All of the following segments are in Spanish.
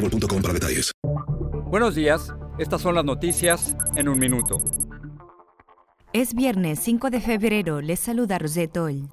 boostmobile.com para detalles. Buenos días, estas son las noticias en un minuto. Es viernes 5 de febrero, les saluda Rosette.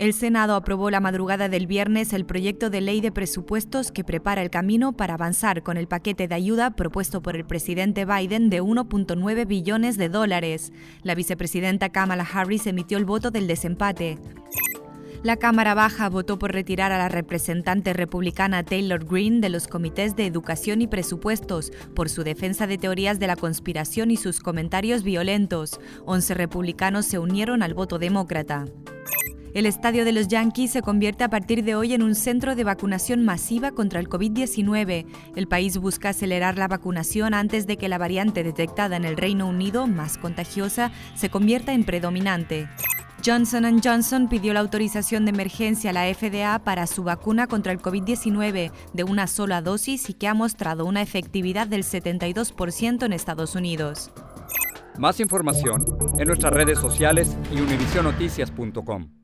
El Senado aprobó la madrugada del viernes el proyecto de ley de presupuestos que prepara el camino para avanzar con el paquete de ayuda propuesto por el presidente Biden de 1.9 billones de dólares. La vicepresidenta Kamala Harris emitió el voto del desempate. La Cámara Baja votó por retirar a la representante republicana Taylor Greene de los comités de educación y presupuestos por su defensa de teorías de la conspiración y sus comentarios violentos. Once republicanos se unieron al voto demócrata. El estadio de los Yankees se convierte a partir de hoy en un centro de vacunación masiva contra el COVID-19. El país busca acelerar la vacunación antes de que la variante detectada en el Reino Unido, más contagiosa, se convierta en predominante. Johnson Johnson pidió la autorización de emergencia a la FDA para su vacuna contra el COVID-19 de una sola dosis y que ha mostrado una efectividad del 72% en Estados Unidos. Más información en nuestras redes sociales y univisionoticias.com.